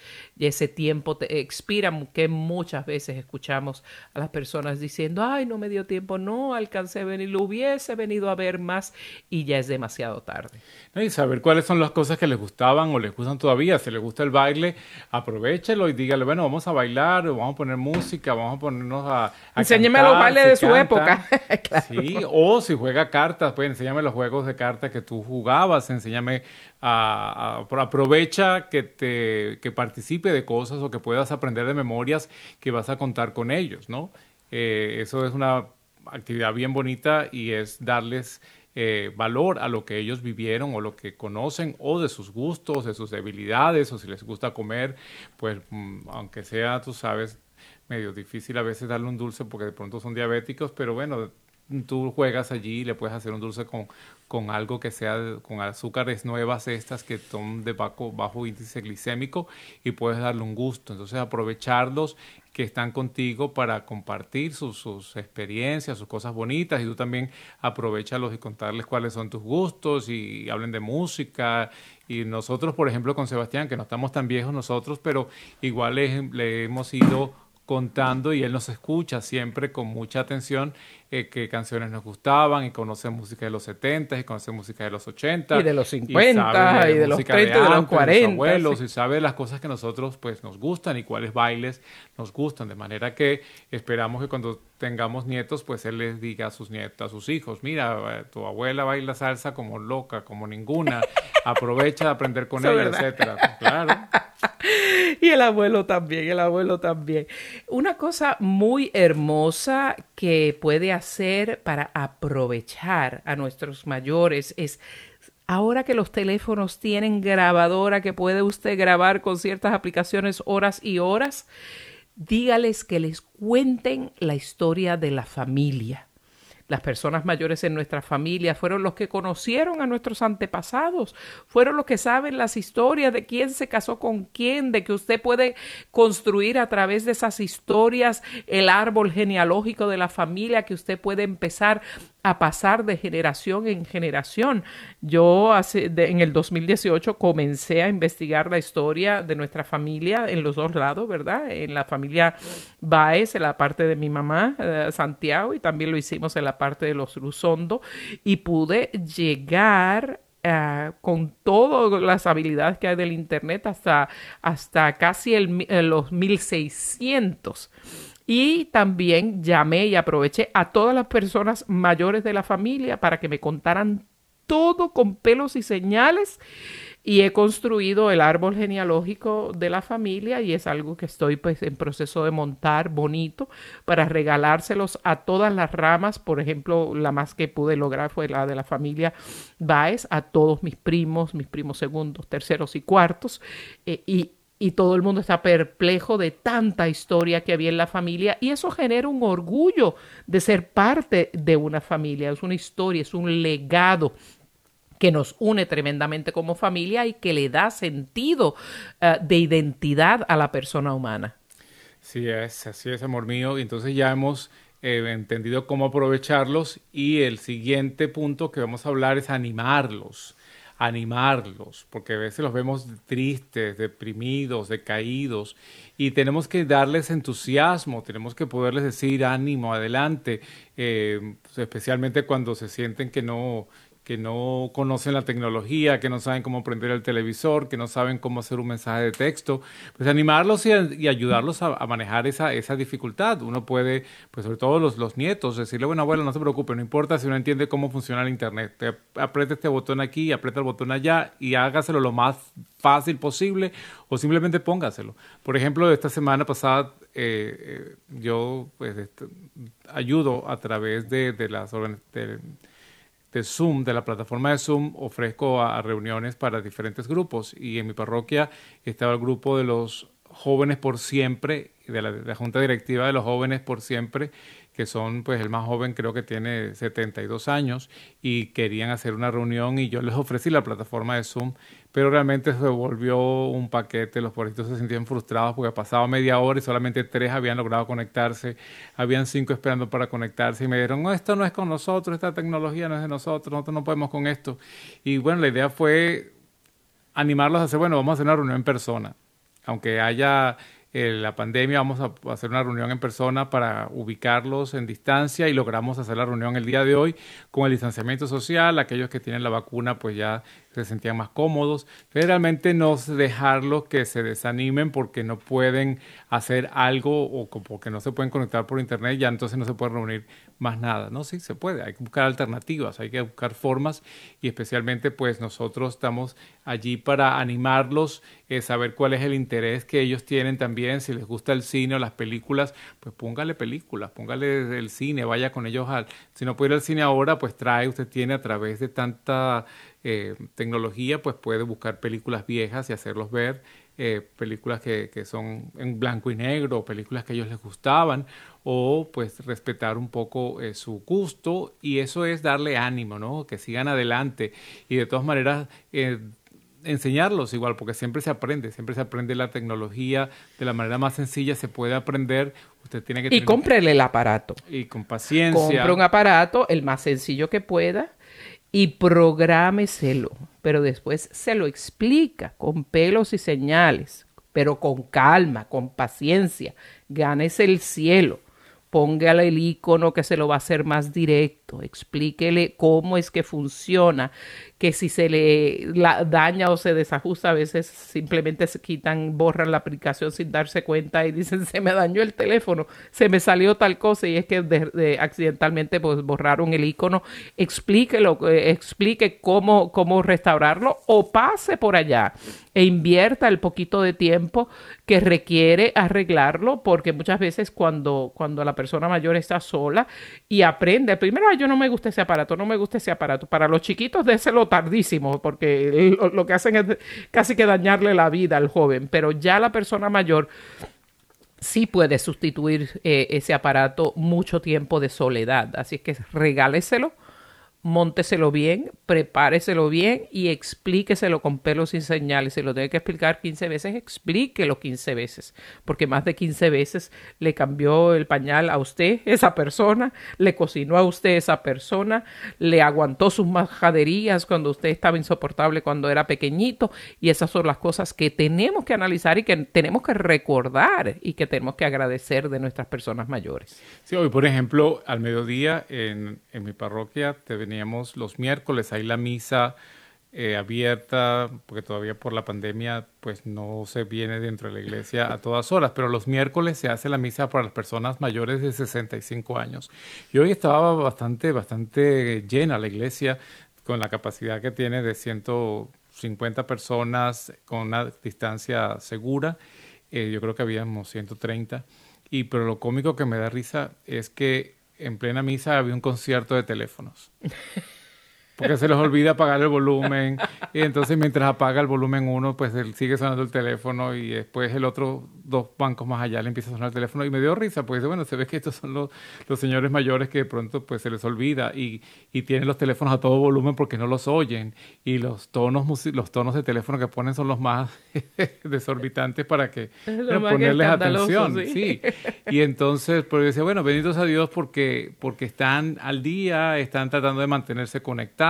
Speaker 2: ese tiempo te expira, que muchas veces escuchamos a las personas diciendo, ay, no me dio tiempo, no alcancé a venir, lo hubiese venido a ver más y ya es demasiado tarde.
Speaker 3: ¿no? Y saber cuáles son las cosas que les gustaban o les gustan todavía. Si les gusta el baile, aprovechelo y dígale, bueno, vamos a bailar, o vamos a poner música, vamos a ponernos a, a
Speaker 2: Enséñeme los
Speaker 3: cantar,
Speaker 2: bailes
Speaker 3: si
Speaker 2: de su
Speaker 3: canta.
Speaker 2: época. Claro.
Speaker 3: Sí, o si juega cartas, pues enséñame los juegos de cartas que tú jugabas, enséñame a, a- aprovecha que te que participe de cosas o que puedas aprender de memorias que vas a contar con ellos, ¿no? Eh, eso es una actividad bien bonita y es darles eh, valor a lo que ellos vivieron o lo que conocen o de sus gustos, de sus debilidades o si les gusta comer, pues mm, aunque sea, tú sabes, medio difícil a veces darle un dulce porque de pronto son diabéticos, pero bueno, tú juegas allí y le puedes hacer un dulce con, con algo que sea con azúcares nuevas estas que son de bajo, bajo índice glicémico y puedes darle un gusto. Entonces aprovecharlos que están contigo para compartir sus, sus experiencias, sus cosas bonitas y tú también aprovechalos y contarles cuáles son tus gustos y hablen de música. Y nosotros, por ejemplo, con Sebastián, que no estamos tan viejos nosotros, pero igual le hemos ido contando y él nos escucha siempre con mucha atención eh, qué canciones nos gustaban y conoce música de los 70 y conoce música de los 80
Speaker 2: Y de los
Speaker 3: sabe
Speaker 2: 50, y de los
Speaker 3: música
Speaker 2: 30, y de los
Speaker 3: antes,
Speaker 2: 40,
Speaker 3: abuelos
Speaker 2: sí.
Speaker 3: y sabe las cosas que nosotros pues nos gustan y cuáles bailes nos gustan de manera que esperamos que cuando tengamos nietos pues él les diga a sus nietos a sus hijos mira eh, tu abuela baila salsa como loca como ninguna aprovecha de aprender con ella
Speaker 2: verdad.
Speaker 3: etcétera claro
Speaker 2: Y el abuelo también, el abuelo también. Una cosa muy hermosa que puede hacer para aprovechar a nuestros mayores es ahora que los teléfonos tienen grabadora que puede usted grabar con ciertas aplicaciones horas y horas, dígales que les cuenten la historia de la familia. Las personas mayores en nuestra familia fueron los que conocieron a nuestros antepasados, fueron los que saben las historias de quién se casó con quién, de que usted puede construir a través de esas historias el árbol genealógico de la familia que usted puede empezar a pasar de generación en generación. Yo hace, de- en el 2018 comencé a investigar la historia de nuestra familia en los dos lados, ¿verdad? En la familia Baez, en la parte de mi mamá, eh, Santiago, y también lo hicimos en la parte de los Luzondo, y pude llegar eh, con todas las habilidades que hay del Internet hasta, hasta casi el eh, los 1600. Y también llamé y aproveché a todas las personas mayores de la familia para que me contaran todo con pelos y señales. Y he construido el árbol genealógico de la familia y es algo que estoy pues en proceso de montar bonito para regalárselos a todas las ramas. Por ejemplo, la más que pude lograr fue la de la familia Baez, a todos mis primos, mis primos segundos, terceros y cuartos. eh, y, y todo el mundo está perplejo de tanta historia que había en la familia y eso genera un orgullo de ser parte de una familia, es una historia, es un legado que nos une tremendamente como familia y que le da sentido eh, de identidad a la persona humana.
Speaker 3: Sí, es, así es, amor mío. Entonces ya hemos eh, entendido cómo aprovecharlos y el siguiente punto que vamos a hablar es animarlos animarlos, porque a veces los vemos tristes, deprimidos, decaídos, y tenemos que darles entusiasmo, tenemos que poderles decir ánimo, adelante, eh, especialmente cuando se sienten que no, que no conocen la tecnología, que no saben cómo prender el televisor, que no saben cómo hacer un mensaje de texto, pues animarlos y, ayudarlos a, manejar esa, esa, dificultad. Uno puede, pues sobre todo los, los nietos, decirle, bueno, abuelo, no se preocupe, no importa si no entiende cómo funciona el Internet, te aprieta este botón aquí, aprieta el botón allá y hágaselo lo más fácil posible o simplemente póngaselo. Por ejemplo, esta semana pasada eh, eh, yo pues, este, ayudo a través de, de las organizaciones de Zoom, de la plataforma de Zoom, ofrezco a, reuniones para diferentes grupos. Y en mi parroquia estaba el grupo de los jóvenes por siempre, de la, de la Junta Directiva de los Jóvenes por Siempre, que son, pues el más joven creo que tiene 72 años y querían hacer una reunión y yo les ofrecí la plataforma de Zoom, pero realmente se volvió un paquete, los políticos se sentían frustrados porque pasaba media hora y solamente tres habían logrado conectarse, habían cinco esperando para conectarse y me dijeron, no, esto no es con nosotros, esta tecnología no es de nosotros, nosotros no podemos con esto. Y bueno, la idea fue animarlos a hacer, bueno, vamos a hacer una reunión en persona, aunque haya eh, la pandemia, vamos a hacer una reunión en persona para ubicarlos en distancia y logramos hacer la reunión el día de hoy con el distanciamiento social. Aquellos que tienen la vacuna pues ya se sentían más cómodos. Realmente no dejarlos que se desanimen porque no pueden hacer algo o porque no se pueden conectar por internet, ya entonces no se puede reunir más nada. No, sí, se puede. Hay que buscar alternativas, hay que buscar formas y especialmente pues nosotros estamos allí para animarlos, eh, saber cuál es el interés que ellos tienen también, si les gusta el cine o las películas, pues póngale películas, póngale el cine, vaya con ellos al... Si no puede ir al cine ahora, pues trae, usted tiene a través de tanta eh, tecnología, pues puede buscar películas viejas y hacerlos ver. Eh, películas que, que, son en blanco y negro, películas que a ellos les gustaban, o pues respetar un poco eh, su gusto y eso es darle ánimo, ¿no? Que sigan adelante y de todas maneras eh, enseñarlos igual, porque siempre se aprende, siempre se aprende la tecnología de la manera más sencilla, se puede aprender. Usted tiene que
Speaker 2: y cómprele el aparato.
Speaker 3: Y con paciencia.
Speaker 2: Compre un aparato, el más sencillo que pueda, y prográmeselo, pero después se lo explica con pelos y señales, pero con calma, con paciencia. Gánese el cielo póngale el icono que se lo va a hacer más directo, explíquele cómo es que funciona, que si se le daña o se desajusta, a veces simplemente se quitan, borran la aplicación sin darse cuenta y dicen se me dañó el teléfono, se me salió tal cosa y es que de, accidentalmente pues borraron el icono, explíquelo, eh, explique cómo, cómo restaurarlo o pase por allá e invierta el poquito de tiempo que requiere arreglarlo, porque muchas veces cuando, cuando la persona mayor está sola y aprende, primero yo no me gusta ese aparato, no me gusta ese aparato, para los chiquitos déselo tardísimo, porque lo, que hacen es casi que dañarle la vida al joven, pero ya la persona mayor sí puede sustituir eh, ese aparato mucho tiempo de soledad. Así que regáleselo mónteselo bien, prepáreselo bien y explíqueselo con pelos y señales. Si lo tiene que explicar 15 veces, explíquelo 15 veces, porque más de 15 veces le cambió el pañal a usted, esa persona, le cocinó a usted esa persona, le aguantó sus majaderías cuando usted estaba insoportable cuando era pequeñito y esas son las cosas que tenemos que analizar y que tenemos que recordar y que tenemos que agradecer de nuestras personas mayores.
Speaker 3: Sí, hoy por ejemplo, al mediodía en, en mi parroquia te venía teníamos los miércoles, hay la misa eh, abierta, porque todavía por la pandemia pues no se viene dentro de la iglesia a todas horas, pero los miércoles se hace la misa para las personas mayores de 65 años. Y hoy estaba bastante, bastante llena la iglesia con la capacidad que tiene de 150 personas con una distancia segura. Eh, yo creo que habíamos 130. Y pero lo cómico que me da risa es que en plena misa había un concierto de teléfonos. porque se les olvida apagar el volumen. Y entonces mientras apaga el volumen uno, pues él sigue sonando el teléfono y después el otro, dos bancos más allá, le empieza a sonar el teléfono. Y me dio risa, porque bueno, se ve que estos son los, los señores mayores que de pronto pues se les olvida y, y tienen los teléfonos a todo volumen porque no los oyen. Y los tonos, los tonos de teléfono que ponen son los más desorbitantes para que ponerles atención. Sí. Y entonces, pues decía, bueno, benditos a Dios porque, porque están al día, están tratando de mantenerse conectados.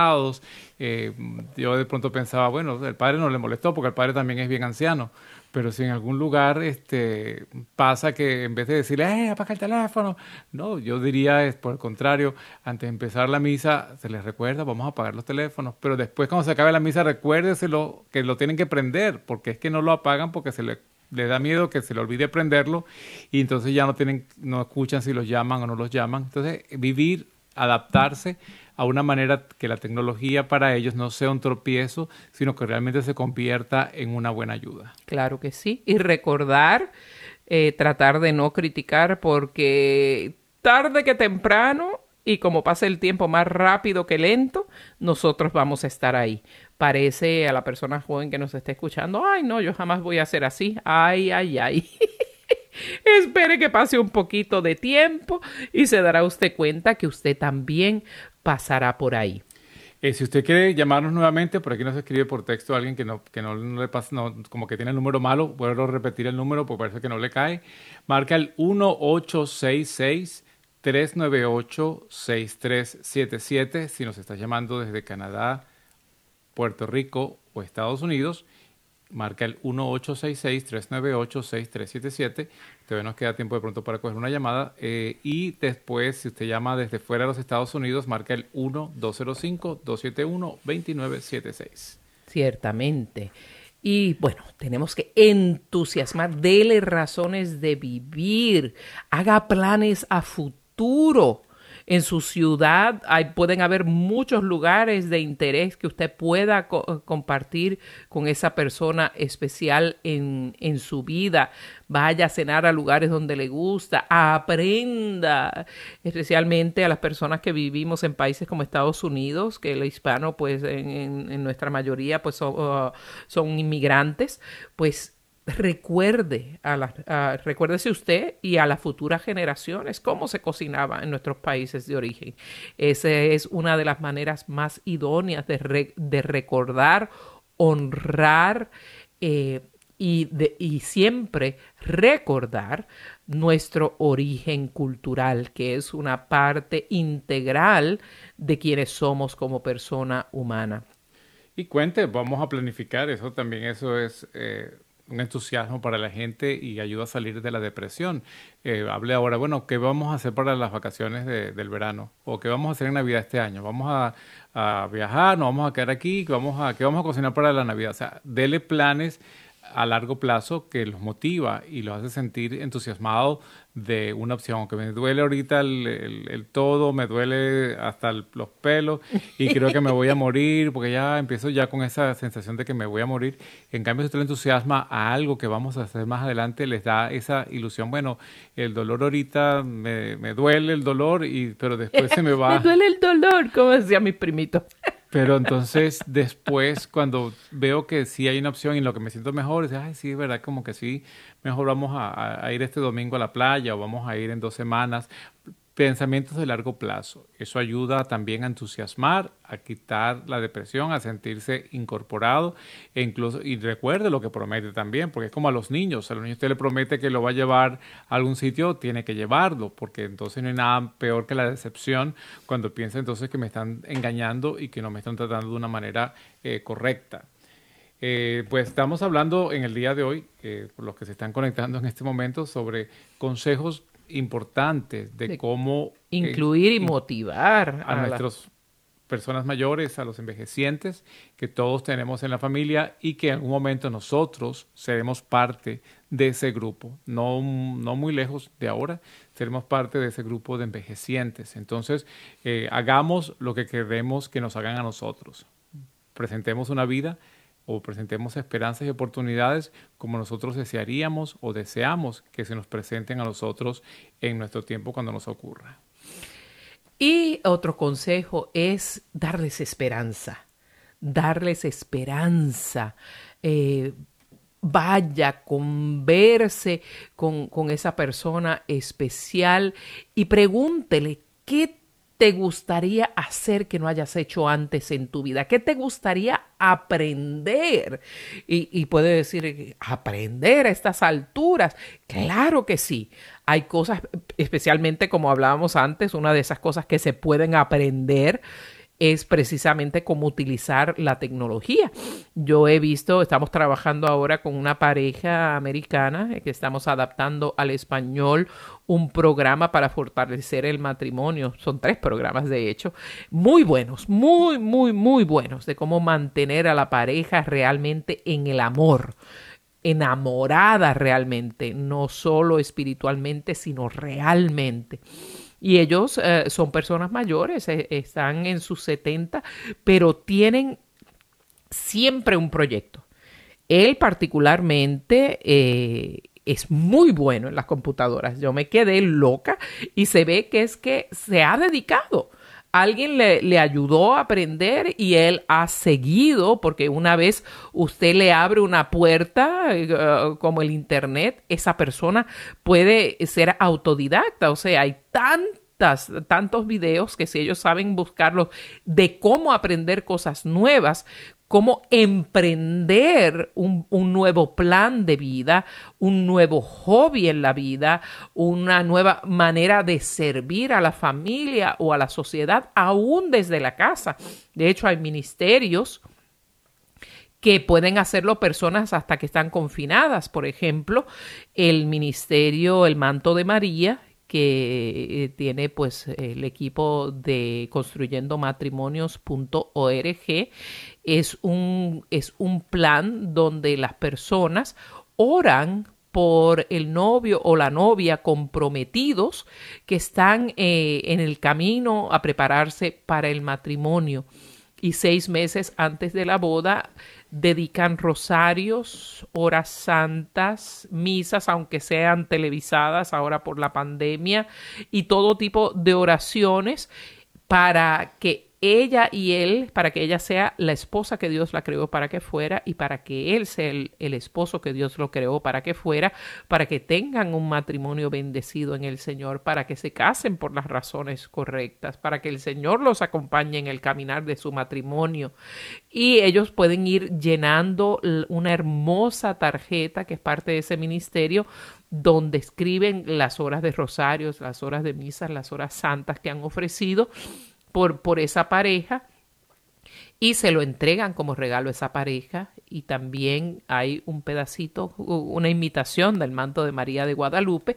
Speaker 3: Eh, yo de pronto pensaba, bueno, el padre no le molestó porque el padre también es bien anciano. Pero si en algún lugar este, pasa que en vez de decirle, ¡eh, apaga el teléfono! No, yo diría, es por el contrario, antes de empezar la misa, se les recuerda, vamos a apagar los teléfonos. Pero después, cuando se acabe la misa, recuérdeselo que lo tienen que prender, porque es que no lo apagan porque se le, le da miedo que se le olvide prenderlo y entonces ya no, tienen, no escuchan si los llaman o no los llaman. Entonces, vivir, adaptarse a una manera que la tecnología para ellos no sea un tropiezo, sino que realmente se convierta en una buena ayuda.
Speaker 2: Claro que sí. Y recordar, eh, tratar de no criticar porque tarde que temprano y como pasa el tiempo más rápido que lento, nosotros vamos a estar ahí. Parece a la persona joven que nos está escuchando, ay no, yo jamás voy a ser así, ay, ay, ay. Espere que pase un poquito de tiempo y se dará usted cuenta que usted también pasará por ahí.
Speaker 3: Eh, si usted quiere llamarnos nuevamente, por aquí nos escribe por texto a alguien que no, que no, le pasa, no, como que tiene el número malo, a repetir el número porque parece que no le cae. Marca el 1866-398-6377 si nos está llamando desde Canadá, Puerto Rico o Estados Unidos marca el 1866-398-6377. Todavía nos queda tiempo de pronto para coger una llamada. Eh, y después, si usted llama desde fuera de los Estados Unidos, marca el 1-205-271-2976.
Speaker 2: Ciertamente. Y bueno, tenemos que entusiasmar, dele razones de vivir, haga planes a futuro en su ciudad hay, pueden haber muchos lugares de interés que usted pueda compartir con esa persona especial en, en su vida. Vaya a cenar a lugares donde le gusta, aprenda, especialmente a las personas que vivimos en países como Estados Unidos, que el hispano, pues en, en, nuestra mayoría, pues uh, son inmigrantes, pues recuerde, a la, recuérdese usted y a las futuras generaciones cómo se cocinaba en nuestros países de origen. Esa es una de las maneras más idóneas de, de recordar, honrar eh, y, de, y siempre recordar nuestro origen cultural, que es una parte integral de quienes somos como persona humana.
Speaker 3: Y cuente, vamos a planificar, eso también, eso es... Eh un entusiasmo para la gente y ayuda a salir de la depresión. Eh, hable ahora, bueno, ¿qué vamos a hacer para las vacaciones del verano? ¿O qué vamos a hacer en Navidad este año? ¿Vamos a, a viajar? ¿Nos vamos a quedar aquí? ¿Qué vamos a, ¿Qué vamos a cocinar para la Navidad? O sea, dele planes a largo plazo que los motiva y los hace sentir entusiasmados de una opción, que me duele ahorita el, todo, me duele hasta los pelos y creo que me voy a morir porque ya empiezo ya con esa sensación de que me voy a morir. En cambio, si usted le entusiasma a algo que vamos a hacer más adelante, les da esa ilusión, bueno, el dolor ahorita me, me duele el dolor, y, pero después se me va.
Speaker 2: me duele el dolor, como decía mi primito.
Speaker 3: Pero entonces después cuando veo que sí hay una opción y lo que me siento mejor es, ay, sí, es verdad, como que sí, mejor vamos a, a, ir este domingo a la playa o vamos a ir en dos semanas pensamientos de largo plazo. Eso ayuda también a entusiasmar, a quitar la depresión, a sentirse incorporado e incluso, y recuerde lo que promete también, porque es como a los niños, a los niños usted le promete que lo va a llevar a algún sitio, tiene que llevarlo, porque entonces no hay nada peor que la decepción cuando piensa entonces que me están engañando y que no me están tratando de una manera eh, correcta. Eh, pues estamos hablando en el día de hoy, eh, por los que se están conectando en este momento, sobre consejos importantes de, cómo
Speaker 2: eh, incluir y motivar
Speaker 3: a, nuestras personas mayores, a los envejecientes que todos tenemos en la familia y que en algún momento nosotros seremos parte de ese grupo, no, no muy lejos de ahora, seremos parte de ese grupo de envejecientes. Entonces, eh, hagamos lo que queremos que nos hagan a nosotros. Presentemos una vida o presentemos esperanzas y oportunidades como nosotros desearíamos o deseamos que se nos presenten a nosotros en nuestro tiempo cuando nos ocurra.
Speaker 2: Y otro consejo es darles esperanza, darles esperanza. Eh, vaya, converse con, con esa persona especial y pregúntele qué te gustaría hacer que no hayas hecho antes en tu vida? ¿Qué te gustaría aprender? Y, puede decir, aprender a estas alturas. Claro que sí. Hay cosas, especialmente como hablábamos antes, una de esas cosas que se pueden aprender es precisamente cómo utilizar la tecnología. Yo he visto, estamos trabajando ahora con una pareja americana eh, que estamos adaptando al español un programa para fortalecer el matrimonio. Son tres programas, de hecho, muy buenos, muy, muy, muy buenos, de cómo mantener a la pareja realmente en el amor enamorada realmente, no solo espiritualmente, sino realmente. Y ellos eh, son personas mayores, eh, están en sus 70, pero tienen siempre un proyecto. Él particularmente eh, es muy bueno en las computadoras. Yo me quedé loca y se ve que es que se ha dedicado alguien le, ayudó a aprender y él ha seguido, porque una vez usted le abre una puerta eh, como el Internet, esa persona puede ser autodidacta, o sea, hay tantas tantos videos que si ellos saben buscarlos de cómo aprender cosas nuevas, cómo emprender un, nuevo plan de vida, un nuevo hobby en la vida, una nueva manera de servir a la familia o a la sociedad, aún desde la casa. De hecho, hay ministerios que pueden hacerlo personas hasta que están confinadas. Por ejemplo, el ministerio El Manto de María, que eh, tiene pues el equipo de construyendomatrimonios.org es un, es un plan donde las personas oran por el novio o la novia comprometidos que están eh, en el camino a prepararse para el matrimonio. Y seis meses antes de la boda dedican rosarios, horas santas, misas, aunque sean televisadas ahora por la pandemia, y todo tipo de oraciones para que ella y él, para que ella sea la esposa que Dios la creó para que fuera y para que él sea el, esposo que Dios lo creó para que fuera, para que tengan un matrimonio bendecido en el Señor, para que se casen por las razones correctas, para que el Señor los acompañe en el caminar de su matrimonio. Y ellos pueden ir llenando una hermosa tarjeta que es parte de ese ministerio donde escriben las horas de rosarios, las horas de misas, las horas santas que han ofrecido por, por esa pareja y se lo entregan como regalo a esa pareja. Y también hay un pedacito, una imitación del manto de María de Guadalupe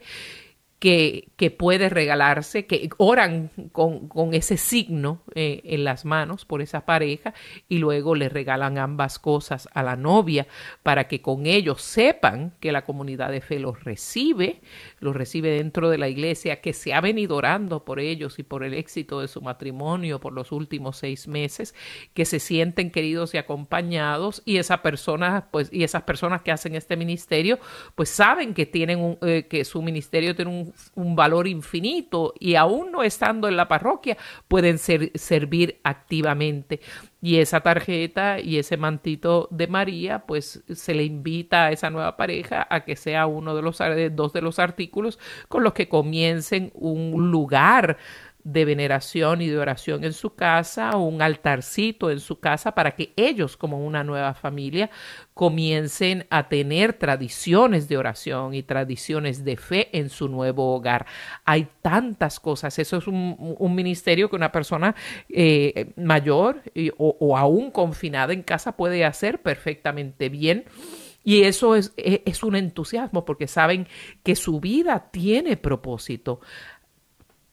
Speaker 2: que, puede regalarse, que oran con, con ese signo eh, en las manos por esa pareja y luego le regalan ambas cosas a la novia para que con ellos sepan que la comunidad de fe los recibe, los recibe dentro de la iglesia, que se ha venido orando por ellos y por el éxito de su matrimonio por los últimos seis meses, que se sienten queridos y acompañados y esa persona, pues, y esas personas que hacen este ministerio, pues saben que tienen un, eh, que su ministerio tiene un un, valor infinito y aún no estando en la parroquia pueden ser, servir activamente. Y esa tarjeta y ese mantito de María, pues se le invita a esa nueva pareja a que sea uno de los dos de los artículos con los que comiencen un lugar de veneración y de oración en su casa, un altarcito en su casa para que ellos como una nueva familia comiencen a tener tradiciones de oración y tradiciones de fe en su nuevo hogar. Hay tantas cosas, eso es un, ministerio que una persona eh, mayor o, o aún confinada en casa puede hacer perfectamente bien. Y eso es, es, un entusiasmo porque saben que su vida tiene propósito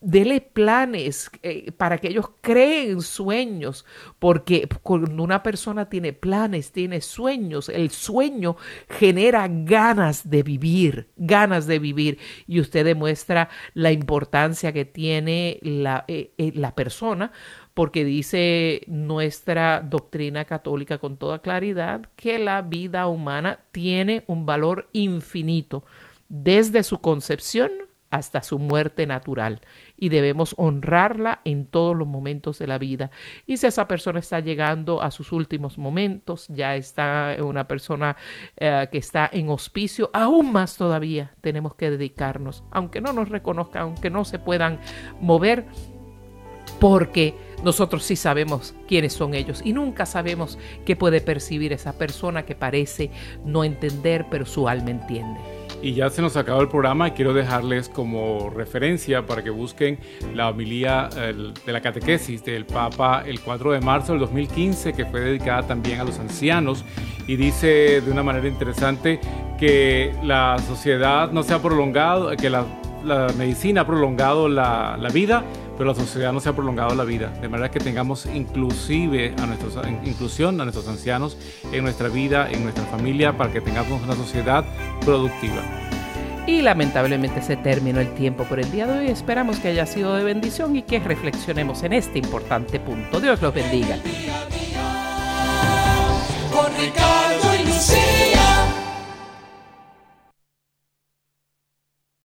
Speaker 2: dele planes eh, para que ellos creen sueños, porque cuando una persona tiene planes, tiene sueños, el sueño genera ganas de vivir, ganas de vivir, y usted demuestra la importancia que tiene la, eh, eh, la persona, porque dice nuestra doctrina católica con toda claridad que la vida humana tiene un valor infinito desde su concepción hasta su muerte natural y debemos honrarla en todos los momentos de la vida. Y si esa persona está llegando a sus últimos momentos, ya está una persona eh, que está en hospicio, aún más todavía tenemos que dedicarnos, aunque no nos reconozcan, aunque no se puedan mover, porque nosotros sí sabemos quiénes son ellos y nunca sabemos qué puede percibir esa persona que parece no entender, pero su alma entiende.
Speaker 3: Y ya se nos acabó el programa y quiero dejarles como referencia para que busquen la homilía de la catequesis del Papa el 4 de marzo del 2015, que fue dedicada también a los ancianos. Y dice de una manera interesante que la sociedad no se ha prolongado, que la, medicina ha prolongado la, la vida, pero la sociedad no se ha prolongado la vida, de manera que tengamos inclusive a nuestros, inclusión a nuestros ancianos en nuestra vida, en nuestra familia, para que tengamos una sociedad productiva.
Speaker 2: Y lamentablemente se terminó el tiempo por el día de hoy. Esperamos que haya sido de bendición y que reflexionemos en este importante punto. Dios los bendiga. Con Ricardo.